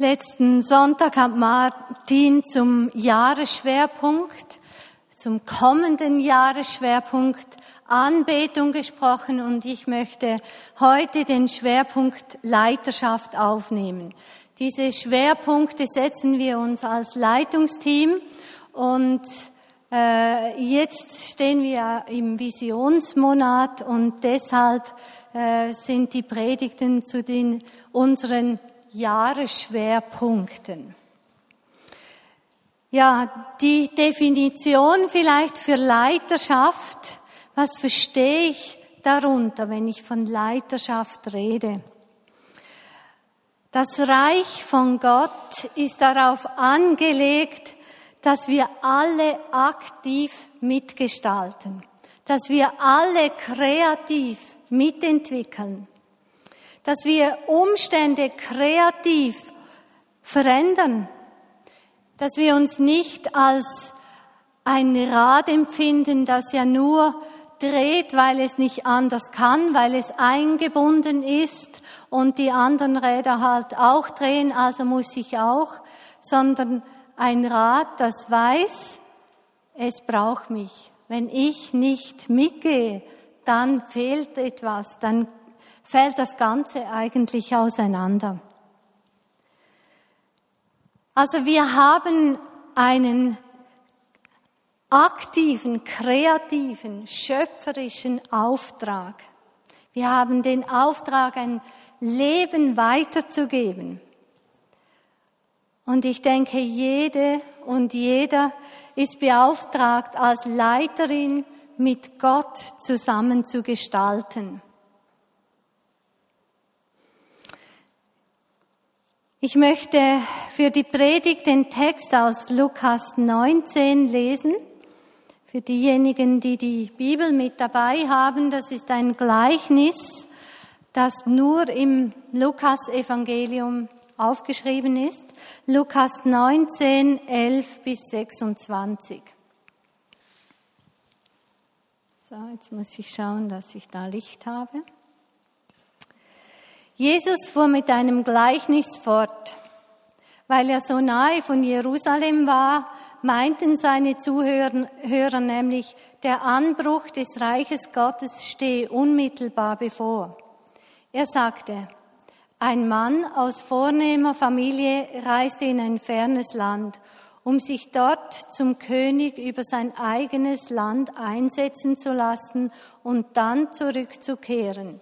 Letzten Sonntag hat Martin zum Jahresschwerpunkt, zum kommenden Jahresschwerpunkt Anbetung gesprochen und ich möchte heute den Schwerpunkt Leiterschaft aufnehmen. Diese Schwerpunkte setzen wir uns als Leitungsteam und äh, jetzt stehen wir im Visionsmonat und deshalb äh, sind die Predigten zu den unseren Jahresschwerpunkten. Ja, die Definition vielleicht für Leiterschaft. Was verstehe ich darunter, wenn ich von Leiterschaft rede? Das Reich von Gott ist darauf angelegt, dass wir alle aktiv mitgestalten, dass wir alle kreativ mitentwickeln, dass wir Umstände kreativ verändern, dass wir uns nicht als ein Rad empfinden, das ja nur dreht, weil es nicht anders kann, weil es eingebunden ist und die anderen Räder halt auch drehen, also muss ich auch, sondern ein Rad, das weiß, es braucht mich. Wenn ich nicht mitgehe, dann fehlt etwas, dann fällt das Ganze eigentlich auseinander. Also wir haben einen aktiven, kreativen, schöpferischen Auftrag. Wir haben den Auftrag, ein Leben weiterzugeben. Und ich denke, jede und jeder ist beauftragt, als Leiterin mit Gott zusammen zu gestalten. Ich möchte für die Predigt den Text aus Lukas 19 lesen. Für diejenigen, die die Bibel mit dabei haben, das ist ein Gleichnis, das nur im Lukas-Evangelium aufgeschrieben ist. Lukas 19, 11 bis 26. So, jetzt muss ich schauen, dass ich da Licht habe. Jesus fuhr mit einem Gleichnis fort. Weil er so nahe von Jerusalem war, meinten seine Zuhörer nämlich, der Anbruch des Reiches Gottes stehe unmittelbar bevor. Er sagte, ein Mann aus vornehmer Familie reiste in ein fernes Land, um sich dort zum König über sein eigenes Land einsetzen zu lassen und dann zurückzukehren.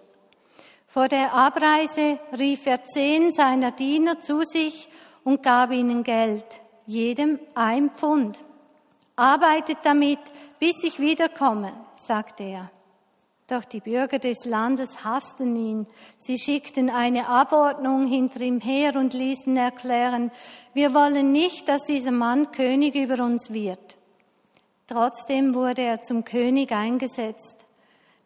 Vor der Abreise rief er zehn seiner Diener zu sich und gab ihnen Geld, jedem ein Pfund. Arbeitet damit, bis ich wiederkomme, sagte er. Doch die Bürger des Landes hassten ihn. Sie schickten eine Abordnung hinter ihm her und ließen erklären, wir wollen nicht, dass dieser Mann König über uns wird. Trotzdem wurde er zum König eingesetzt.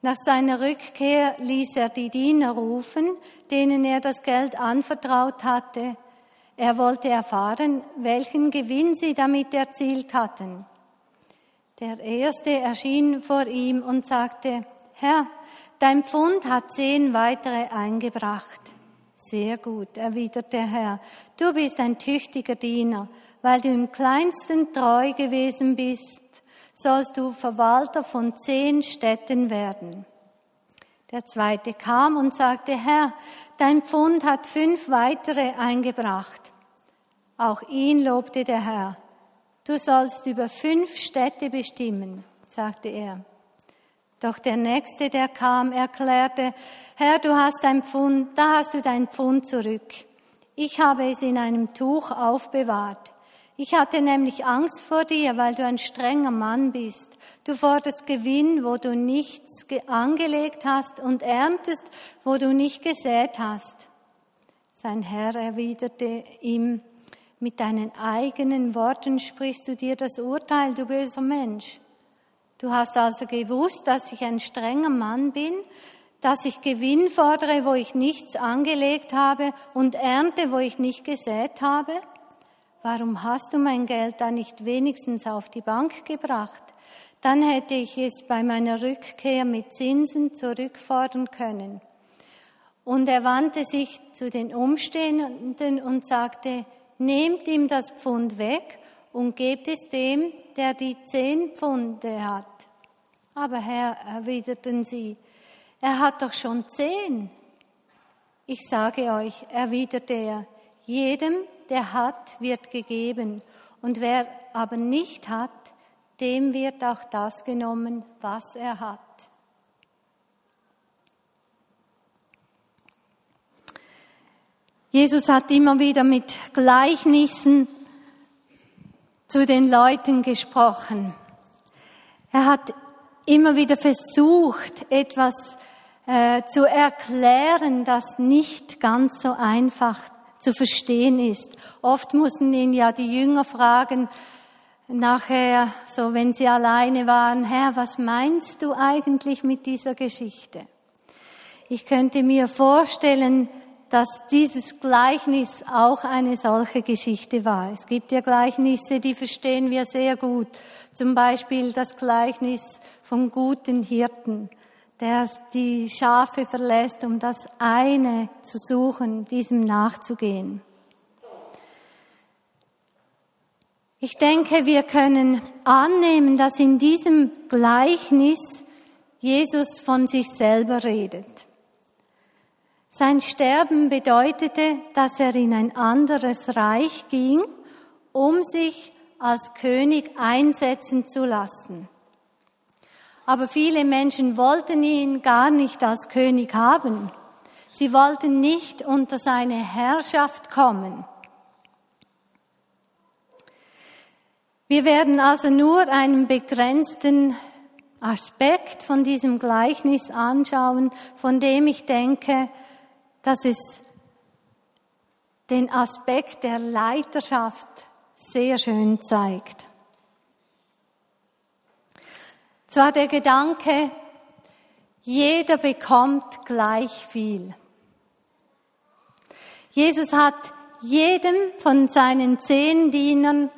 Nach seiner Rückkehr ließ er die Diener rufen, denen er das Geld anvertraut hatte. Er wollte erfahren, welchen Gewinn sie damit erzielt hatten. Der erste erschien vor ihm und sagte, Herr, dein Pfund hat zehn weitere eingebracht. Sehr gut, erwiderte der Herr, du bist ein tüchtiger Diener, weil du im kleinsten treu gewesen bist sollst du Verwalter von zehn Städten werden. Der zweite kam und sagte, Herr, dein Pfund hat fünf weitere eingebracht. Auch ihn lobte der Herr. Du sollst über fünf Städte bestimmen, sagte er. Doch der nächste, der kam, erklärte, Herr, du hast dein Pfund, da hast du dein Pfund zurück. Ich habe es in einem Tuch aufbewahrt. Ich hatte nämlich Angst vor dir, weil du ein strenger Mann bist. Du forderst Gewinn, wo du nichts angelegt hast und erntest, wo du nicht gesät hast. Sein Herr erwiderte ihm, mit deinen eigenen Worten sprichst du dir das Urteil, du böser Mensch. Du hast also gewusst, dass ich ein strenger Mann bin, dass ich Gewinn fordere, wo ich nichts angelegt habe und ernte, wo ich nicht gesät habe? Warum hast du mein Geld da nicht wenigstens auf die Bank gebracht? Dann hätte ich es bei meiner Rückkehr mit Zinsen zurückfordern können. Und er wandte sich zu den Umstehenden und sagte, nehmt ihm das Pfund weg und gebt es dem, der die zehn Pfunde hat. Aber Herr, erwiderten sie, er hat doch schon zehn. Ich sage euch, erwiderte er, jedem, der hat, wird gegeben, und wer aber nicht hat, dem wird auch das genommen, was er hat. Jesus hat immer wieder mit Gleichnissen zu den Leuten gesprochen. Er hat immer wieder versucht, etwas äh, zu erklären, das nicht ganz so einfach zu verstehen ist. Oft mussten ihn ja die Jünger fragen, nachher, so wenn sie alleine waren, Herr, was meinst du eigentlich mit dieser Geschichte? Ich könnte mir vorstellen, dass dieses Gleichnis auch eine solche Geschichte war. Es gibt ja Gleichnisse, die verstehen wir sehr gut. Zum Beispiel das Gleichnis vom guten Hirten, der die Schafe verlässt, um das eine zu suchen, diesem nachzugehen. Ich denke, wir können annehmen, dass in diesem Gleichnis Jesus von sich selber redet. Sein Sterben bedeutete, dass er in ein anderes Reich ging, um sich als König einsetzen zu lassen. Aber viele Menschen wollten ihn gar nicht als König haben. Sie wollten nicht unter seine Herrschaft kommen. Wir werden also nur einen begrenzten Aspekt von diesem Gleichnis anschauen, von dem ich denke, dass es den Aspekt der Leiterschaft sehr schön zeigt. Zwar der Gedanke, jeder bekommt gleich viel. Jesus hat jedem von seinen zehn Dienern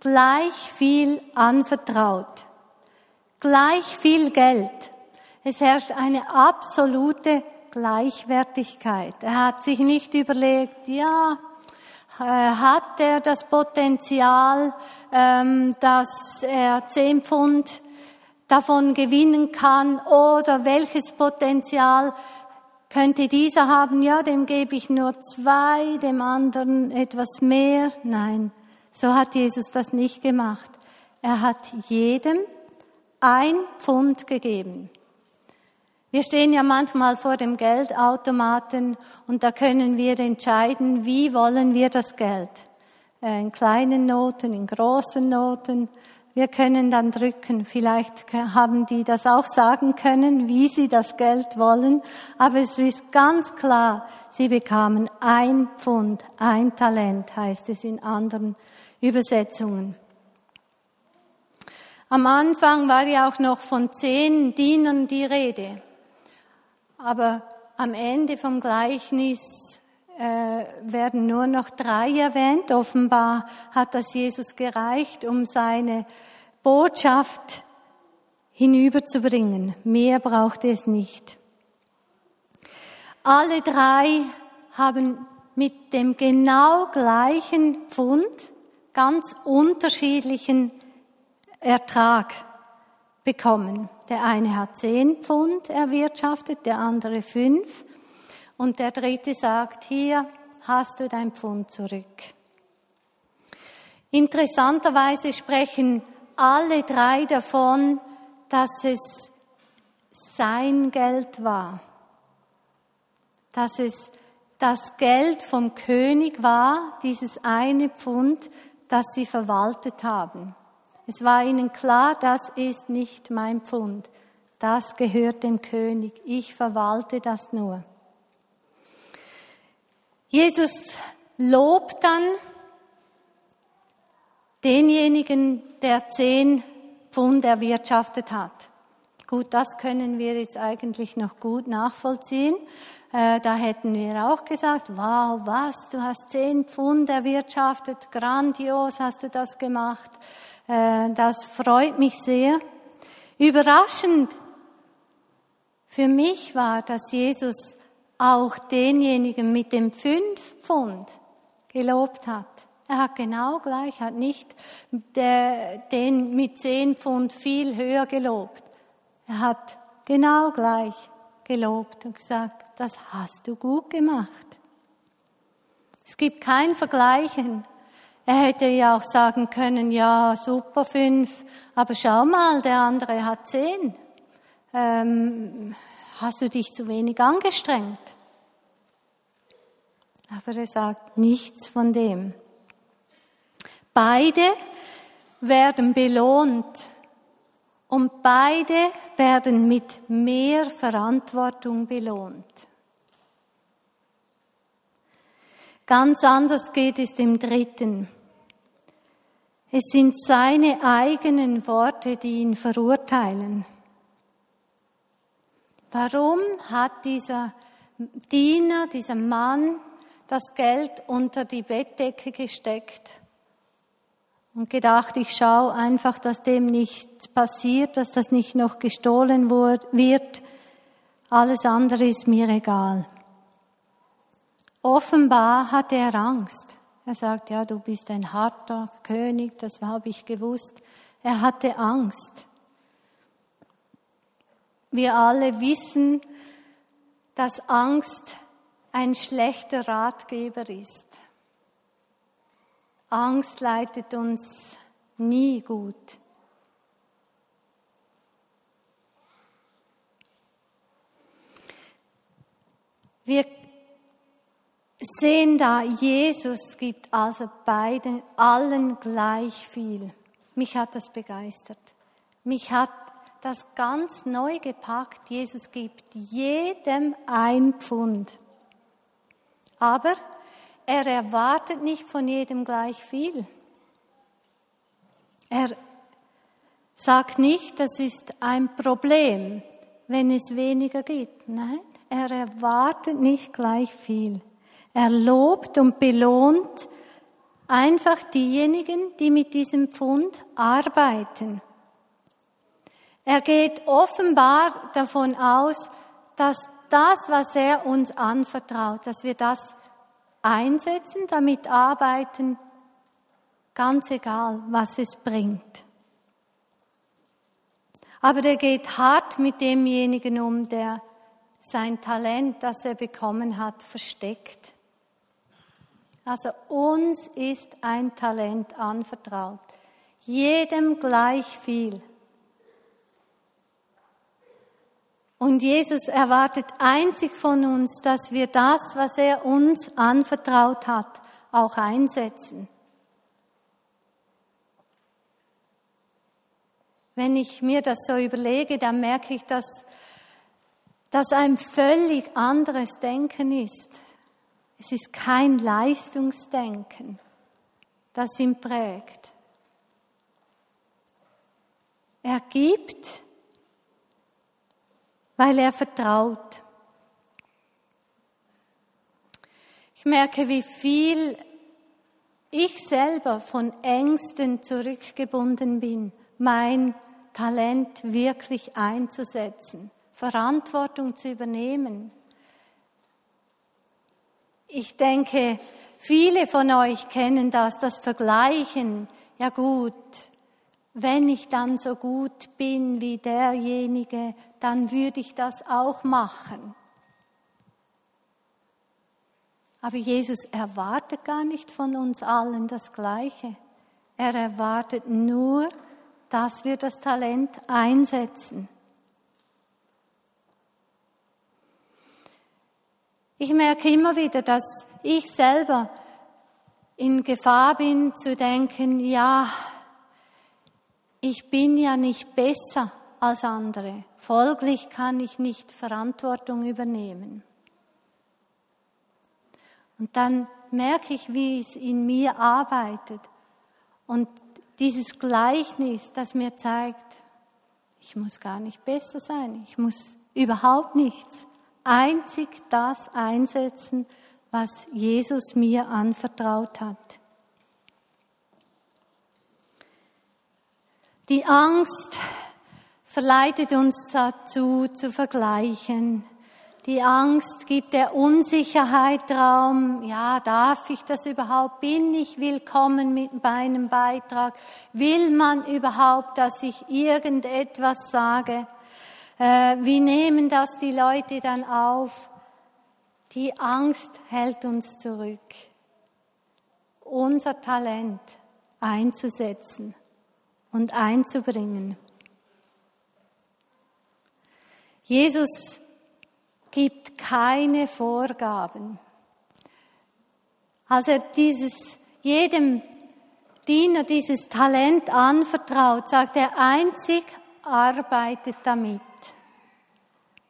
gleich viel anvertraut, gleich viel Geld. Es herrscht eine absolute Gleichwertigkeit. Er hat sich nicht überlegt, ja, äh, hat er das Potenzial, ähm, dass er zehn Pfund davon gewinnen kann oder welches Potenzial könnte dieser haben? Ja, dem gebe ich nur zwei, dem anderen etwas mehr. Nein, so hat Jesus das nicht gemacht. Er hat jedem ein Pfund gegeben. Wir stehen ja manchmal vor dem Geldautomaten und da können wir entscheiden, wie wollen wir das Geld. Äh, in kleinen Noten, in großen Noten. Wir können dann drücken. Vielleicht haben die das auch sagen können, wie sie das Geld wollen. Aber es ist ganz klar, sie bekamen ein Pfund, ein Talent, heißt es in anderen Übersetzungen. Am Anfang war ja auch noch von zehn Dienern die Rede. Aber am Ende vom Gleichnis äh, werden nur noch drei erwähnt. Offenbar hat das Jesus gereicht, um seine Botschaft hinüberzubringen. Mehr braucht es nicht. Alle drei haben mit dem genau gleichen Pfund ganz unterschiedlichen Ertrag bekommen. Der eine hat zehn Pfund erwirtschaftet, der andere fünf. Und der dritte sagt, hier hast du dein Pfund zurück. Interessanterweise sprechen alle drei davon, dass es sein Geld war. Dass es das Geld vom König war, dieses eine Pfund, das sie verwaltet haben. Es war ihnen klar, das ist nicht mein Pfund. Das gehört dem König. Ich verwalte das nur. Jesus lobt dann denjenigen, der zehn Pfund erwirtschaftet hat. Gut, das können wir jetzt eigentlich noch gut nachvollziehen. Äh, da hätten wir auch gesagt, wow, was, du hast zehn Pfund erwirtschaftet, grandios hast du das gemacht. Äh, das freut mich sehr. Überraschend für mich war, dass Jesus auch denjenigen mit dem fünf Pfund gelobt hat. Er hat genau gleich, hat nicht den mit zehn Pfund viel höher gelobt. Er hat genau gleich gelobt und gesagt, das hast du gut gemacht. Es gibt kein Vergleichen. Er hätte ja auch sagen können, ja, super fünf, aber schau mal, der andere hat zehn. Ähm, hast du dich zu wenig angestrengt? Aber er sagt nichts von dem. Beide werden belohnt und beide werden mit mehr Verantwortung belohnt. Ganz anders geht es dem Dritten. Es sind seine eigenen Worte, die ihn verurteilen. Warum hat dieser Diener, dieser Mann das Geld unter die Bettdecke gesteckt und gedacht, ich schaue einfach, dass dem nicht passiert, dass das nicht noch gestohlen wird. Alles andere ist mir egal. Offenbar hatte er Angst. Er sagt, ja, du bist ein harter König, das habe ich gewusst. Er hatte Angst. Wir alle wissen, dass Angst ein schlechter Ratgeber ist. Angst leitet uns nie gut. Wir sehen da, Jesus gibt also beiden, allen gleich viel. Mich hat das begeistert. Mich hat das ganz neu gepackt. Jesus gibt jedem ein Pfund. Aber er erwartet nicht von jedem gleich viel. Er sagt nicht, das ist ein Problem, wenn es weniger gibt. Nein, er erwartet nicht gleich viel. Er lobt und belohnt einfach diejenigen, die mit diesem Pfund arbeiten. Er geht offenbar davon aus, dass das, was er uns anvertraut, dass wir das einsetzen, damit arbeiten, ganz egal, was es bringt. Aber er geht hart mit demjenigen um, der sein Talent, das er bekommen hat, versteckt. Also uns ist ein Talent anvertraut. Jedem gleich viel. Und Jesus erwartet einzig von uns, dass wir das, was er uns anvertraut hat, auch einsetzen. Wenn ich mir das so überlege, dann merke ich, dass das ein völlig anderes Denken ist. Es ist kein Leistungsdenken, das ihn prägt. Er gibt, weil er vertraut. Ich merke, wie viel ich selber von Ängsten zurückgebunden bin, mein Talent wirklich einzusetzen, Verantwortung zu übernehmen. Ich denke, viele von euch kennen das, das Vergleichen. Ja gut, wenn ich dann so gut bin wie derjenige, dann würde ich das auch machen. Aber Jesus erwartet gar nicht von uns allen das Gleiche. Er erwartet nur, dass wir das Talent einsetzen. Ich merke immer wieder, dass ich selber in Gefahr bin zu denken, ja, ich bin ja nicht besser als andere, folglich kann ich nicht Verantwortung übernehmen. Und dann merke ich, wie es in mir arbeitet. Und dieses Gleichnis, das mir zeigt, ich muss gar nicht besser sein, ich muss überhaupt nichts einzig das einsetzen, was Jesus mir anvertraut hat. Die Angst verleitet uns dazu zu vergleichen, Die Angst gibt der Unsicherheit Raum. Ja, darf ich das überhaupt? Bin ich willkommen mit meinem Beitrag? Will man überhaupt, dass ich irgendetwas sage? Äh, wie nehmen das die Leute dann auf? Die Angst hält uns zurück, unser Talent einzusetzen und einzubringen. Jesus gibt keine Vorgaben. Als er dieses, jedem Diener dieses Talent anvertraut, sagt er einzig, arbeitet damit.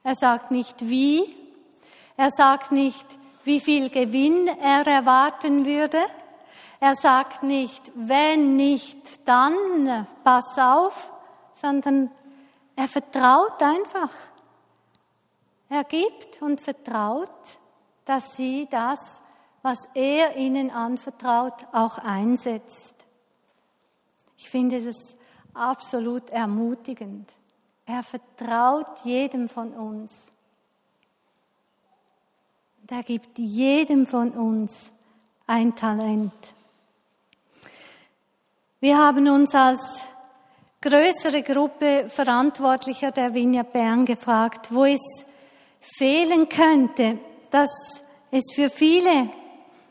Er sagt nicht wie, er sagt nicht, wie viel Gewinn er erwarten würde, er sagt nicht, wenn nicht, dann, pass auf, sondern er vertraut einfach. Er gibt und vertraut, dass sie das, was er ihnen anvertraut, auch einsetzt. Ich finde es absolut ermutigend. Er vertraut jedem von uns. Er gibt jedem von uns ein Talent. Wir haben uns als größere Gruppe Verantwortlicher der Vineyard Bern gefragt, wo es fehlen könnte, dass es für viele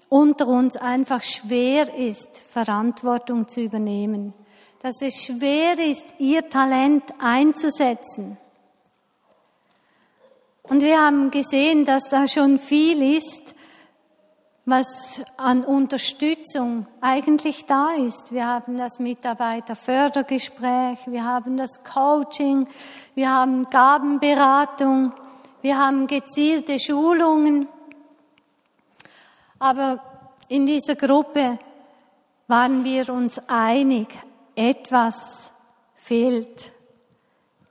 unter uns einfach schwer ist, Verantwortung zu übernehmen, dass es schwer ist, ihr Talent einzusetzen. Und wir haben gesehen, dass da schon viel ist, was an Unterstützung eigentlich da ist. Wir haben das Mitarbeiterfördergespräch, wir haben das Coaching, wir haben Gabenberatung, wir haben gezielte Schulungen. Aber in dieser Gruppe waren wir uns einig, etwas fehlt.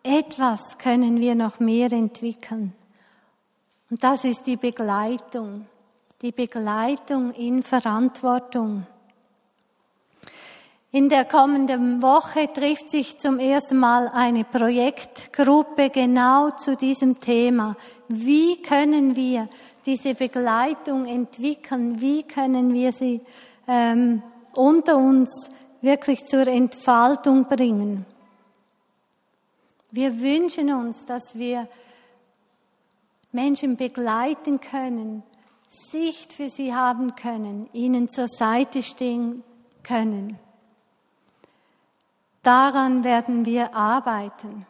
Etwas können wir noch mehr entwickeln. Und das ist die Begleitung. Die Begleitung in Verantwortung. In der kommenden Woche trifft sich zum ersten Mal eine Projektgruppe genau zu diesem Thema. Wie können wir diese Begleitung entwickeln? Wie können wir sie ähm, unter uns wirklich zur Entfaltung bringen? Wir wünschen uns, dass wir Menschen begleiten können, Sicht für sie haben können, ihnen zur Seite stehen können. Daran werden wir arbeiten.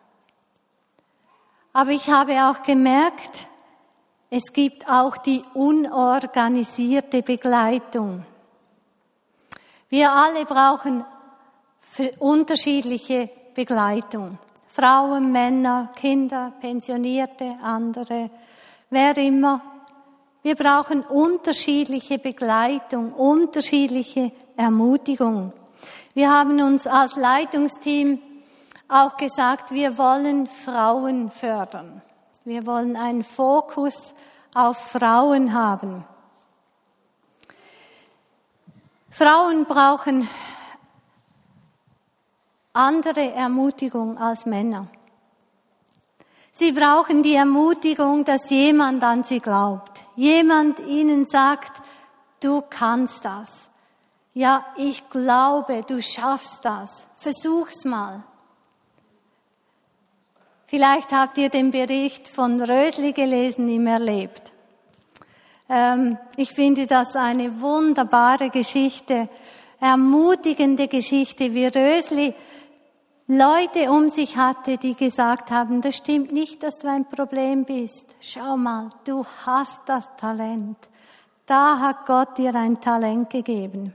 Aber ich habe auch gemerkt, es gibt auch die unorganisierte Begleitung. Wir alle brauchen unterschiedliche Begleitung. Frauen, Männer, Kinder, Pensionierte, andere, wer immer. Wir brauchen unterschiedliche Begleitung, unterschiedliche Ermutigung. Wir haben uns als Leitungsteam auch gesagt, wir wollen Frauen fördern. Wir wollen einen Fokus auf Frauen haben. Frauen brauchen andere Ermutigung als Männer. Sie brauchen die Ermutigung, dass jemand an sie glaubt. Jemand ihnen sagt, du kannst das. Ja, ich glaube, du schaffst das. Versuch's mal. Vielleicht habt ihr den Bericht von Rösli gelesen, ihm erlebt. Ähm, ich finde das eine wunderbare Geschichte, ermutigende Geschichte, wie Rösli Leute um sich hatte, die gesagt haben, das stimmt nicht, dass du ein Problem bist. Schau mal, du hast das Talent. Da hat Gott dir ein Talent gegeben.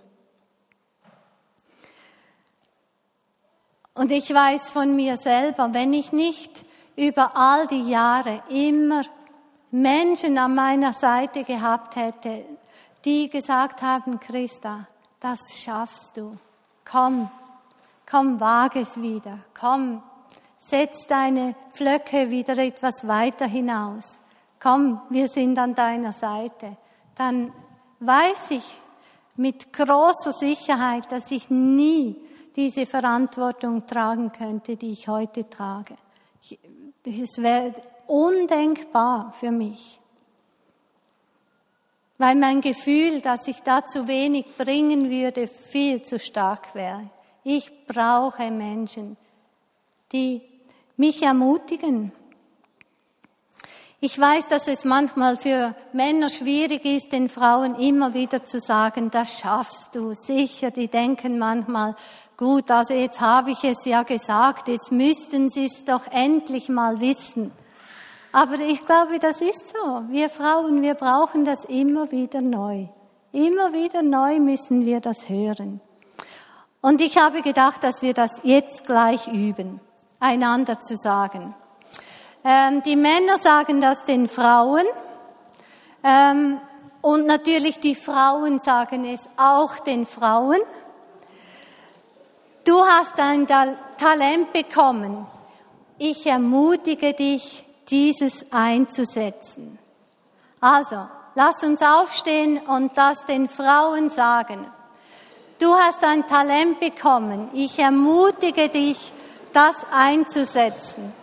Und ich weiß von mir selber, wenn ich nicht über all die Jahre immer Menschen an meiner Seite gehabt hätte, die gesagt haben, Christa, das schaffst du. Komm, komm, wage es wieder. Komm, setz deine Flöcke wieder etwas weiter hinaus. Komm, wir sind an deiner Seite. Dann weiß ich mit großer Sicherheit, dass ich nie diese Verantwortung tragen könnte, die ich heute trage. Es wäre undenkbar für mich. Weil mein Gefühl, dass ich da zu wenig bringen würde, viel zu stark wäre. Ich brauche Menschen, die mich ermutigen. Ich weiß, dass es manchmal für Männer schwierig ist, den Frauen immer wieder zu sagen, das schaffst du sicher. Die denken manchmal, gut, also jetzt habe ich es ja gesagt, jetzt müssten sie es doch endlich mal wissen. Aber ich glaube, das ist so. Wir Frauen, wir brauchen das immer wieder neu. Immer wieder neu müssen wir das hören. Und ich habe gedacht, dass wir das jetzt gleich üben, einander zu sagen. Ähm, die Männer sagen das den Frauen ähm, und natürlich die Frauen sagen es auch den Frauen. Du hast ein Talent bekommen. Ich ermutige dich, dieses einzusetzen. Also, lasst uns aufstehen und das den Frauen sagen. Du hast ein Talent bekommen. Ich ermutige dich, das einzusetzen.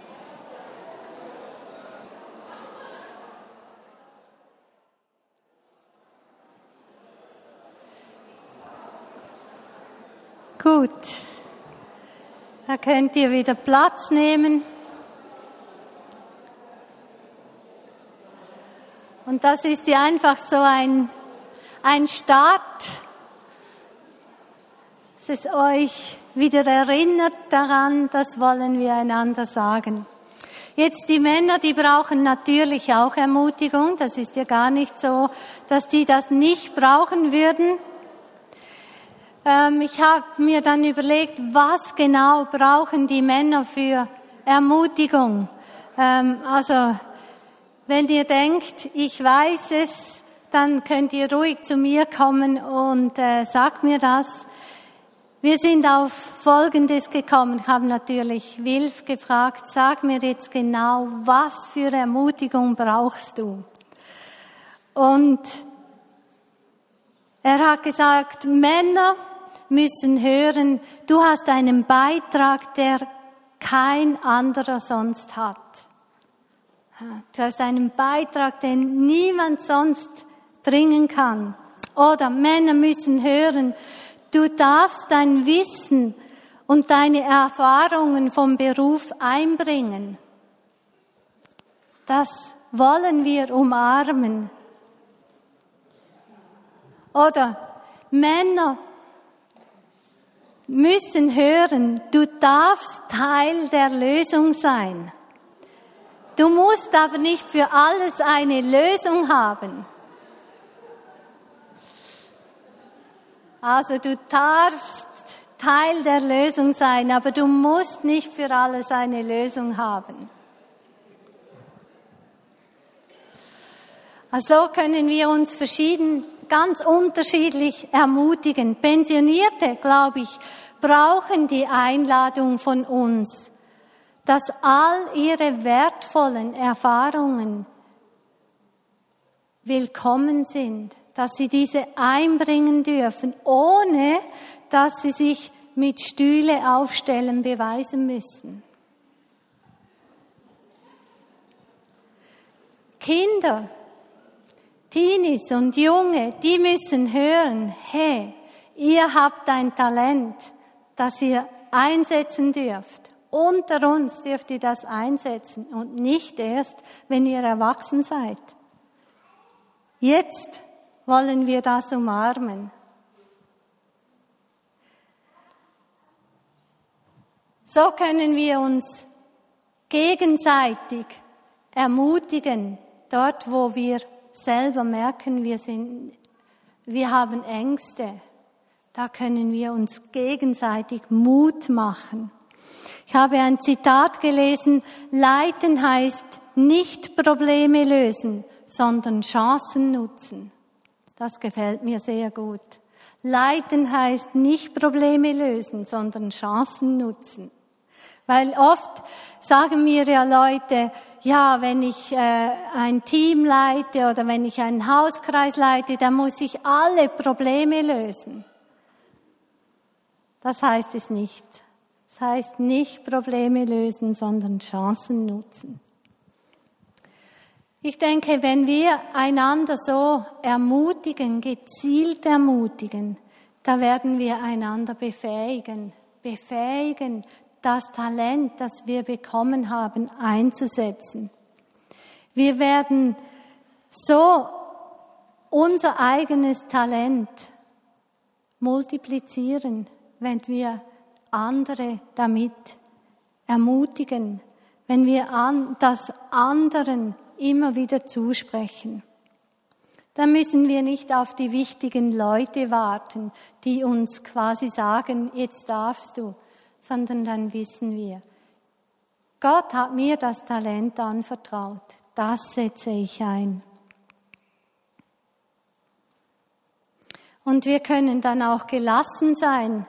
Gut. Da könnt ihr wieder Platz nehmen. Und das ist ja einfach so ein, ein Start, dass es euch wieder erinnert daran, das wollen wir einander sagen. Jetzt die Männer, die brauchen natürlich auch Ermutigung. Das ist ja gar nicht so, dass die das nicht brauchen würden. Ähm, ich habe mir dann überlegt, was genau brauchen die Männer für Ermutigung. Ähm, also, wenn ihr denkt, ich weiß es, dann könnt ihr ruhig zu mir kommen und äh, sagt mir das. Wir sind auf Folgendes gekommen, haben natürlich Wilf gefragt, sag mir jetzt genau, was für Ermutigung brauchst du? Und er hat gesagt, Männer, müssen hören, du hast einen Beitrag, der kein anderer sonst hat. Du hast einen Beitrag, den niemand sonst bringen kann. Oder Männer müssen hören, du darfst dein Wissen und deine Erfahrungen vom Beruf einbringen. Das wollen wir umarmen. Oder Männer müssen hören, du darfst Teil der Lösung sein. Du musst aber nicht für alles eine Lösung haben. Also du darfst Teil der Lösung sein, aber du musst nicht für alles eine Lösung haben. Also können wir uns verschieden ganz unterschiedlich ermutigen. Pensionierte, glaube ich, brauchen die Einladung von uns, dass all ihre wertvollen Erfahrungen willkommen sind, dass sie diese einbringen dürfen, ohne dass sie sich mit Stühle aufstellen beweisen müssen. Kinder Teenies und Junge, die müssen hören, hey, ihr habt ein Talent, das ihr einsetzen dürft. Unter uns dürft ihr das einsetzen und nicht erst, wenn ihr erwachsen seid. Jetzt wollen wir das umarmen. So können wir uns gegenseitig ermutigen, dort wo wir selber merken, wir sind, wir haben Ängste, da können wir uns gegenseitig Mut machen. Ich habe ein Zitat gelesen, Leiten heißt nicht Probleme lösen, sondern Chancen nutzen. Das gefällt mir sehr gut. Leiten heißt nicht Probleme lösen, sondern Chancen nutzen. Weil oft sagen mir ja Leute, ja, wenn ich äh, ein Team leite oder wenn ich einen Hauskreis leite, dann muss ich alle Probleme lösen. Das heißt es nicht. Das heißt nicht Probleme lösen, sondern Chancen nutzen. Ich denke, wenn wir einander so ermutigen, gezielt ermutigen, da werden wir einander befähigen, befähigen, das Talent, das wir bekommen haben, einzusetzen. Wir werden so unser eigenes Talent multiplizieren, wenn wir andere damit ermutigen, wenn wir an, das anderen immer wieder zusprechen. Da müssen wir nicht auf die wichtigen Leute warten, die uns quasi sagen, jetzt darfst du, sondern dann wissen wir, Gott hat mir das Talent anvertraut, das setze ich ein. Und wir können dann auch gelassen sein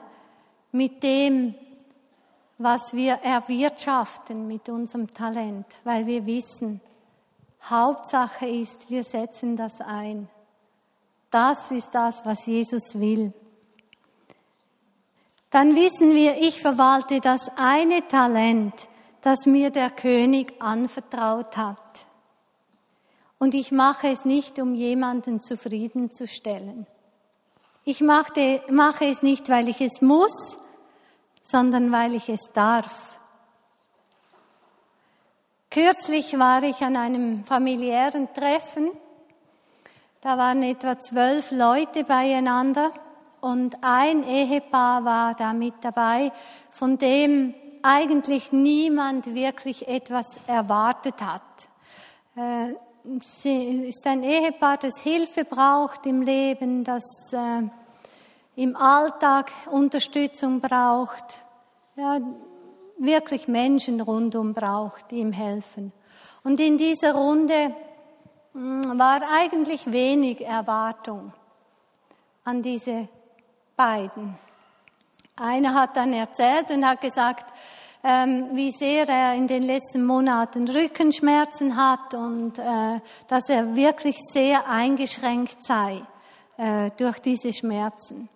mit dem, was wir erwirtschaften mit unserem Talent, weil wir wissen, Hauptsache ist, wir setzen das ein. Das ist das, was Jesus will. Dann wissen wir, ich verwalte das eine Talent, das mir der König anvertraut hat. Und ich mache es nicht, um jemanden zufriedenzustellen. Ich mache, es nicht, weil ich es muss, sondern weil ich es darf. Kürzlich war ich an einem familiären Treffen. Da waren etwa zwölf Leute beieinander und ein Ehepaar war da mit dabei, von dem eigentlich niemand wirklich etwas erwartet hat. Äh, sie ist ein Ehepaar, das Hilfe braucht im Leben, das äh, im Alltag Unterstützung braucht, ja, wirklich Menschen rundum braucht, die ihm helfen. Und in dieser Runde hm, war eigentlich wenig Erwartung an diese beiden. Einer hat dann erzählt und hat gesagt, ähm, wie sehr er in den letzten Monaten Rückenschmerzen hat und äh, dass er wirklich sehr eingeschränkt sei äh, durch diese Schmerzen.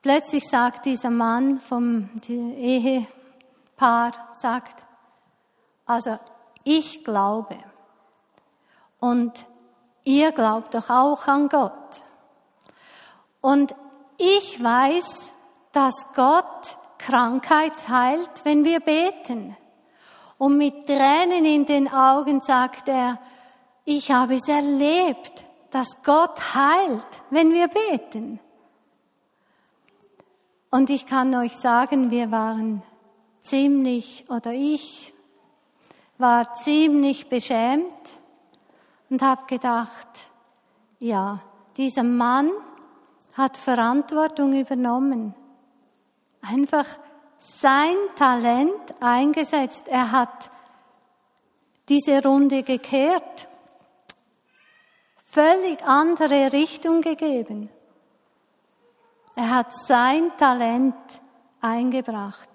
Plötzlich sagt dieser Mann vom Ehepaar, sagt, also ich glaube und ihr glaubt doch auch an Gott. Und ich weiß, dass Gott Krankheit heilt, wenn wir beten. Und mit Tränen in den Augen sagt er, ich habe es erlebt, dass Gott heilt, wenn wir beten. Und ich kann euch sagen, wir waren ziemlich, oder ich war ziemlich beschämt und habe gedacht, ja, dieser Mann hat Verantwortung übernommen, einfach sein Talent eingesetzt. Er hat diese Runde gekehrt, völlig andere Richtung gegeben. Er hat sein Talent eingebracht.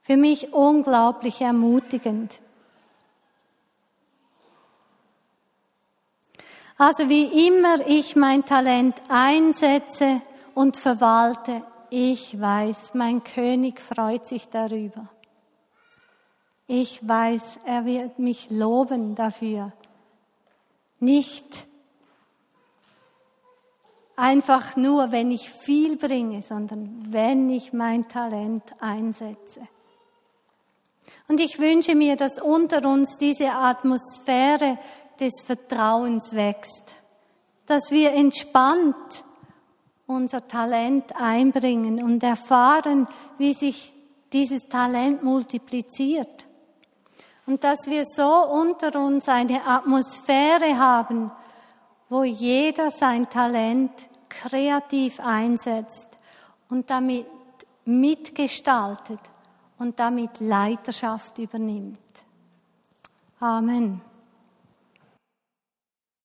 Für mich unglaublich ermutigend. Also wie immer ich mein Talent einsetze und verwalte, ich weiß, mein König freut sich darüber. Ich weiß, er wird mich loben dafür. Nicht einfach nur, wenn ich viel bringe, sondern wenn ich mein Talent einsetze. Und ich wünsche mir, dass unter uns diese Atmosphäre des Vertrauens wächst, dass wir entspannt unser Talent einbringen und erfahren, wie sich dieses Talent multipliziert. Und dass wir so unter uns eine Atmosphäre haben, wo jeder sein Talent kreativ einsetzt und damit mitgestaltet und damit Leiterschaft übernimmt. Amen.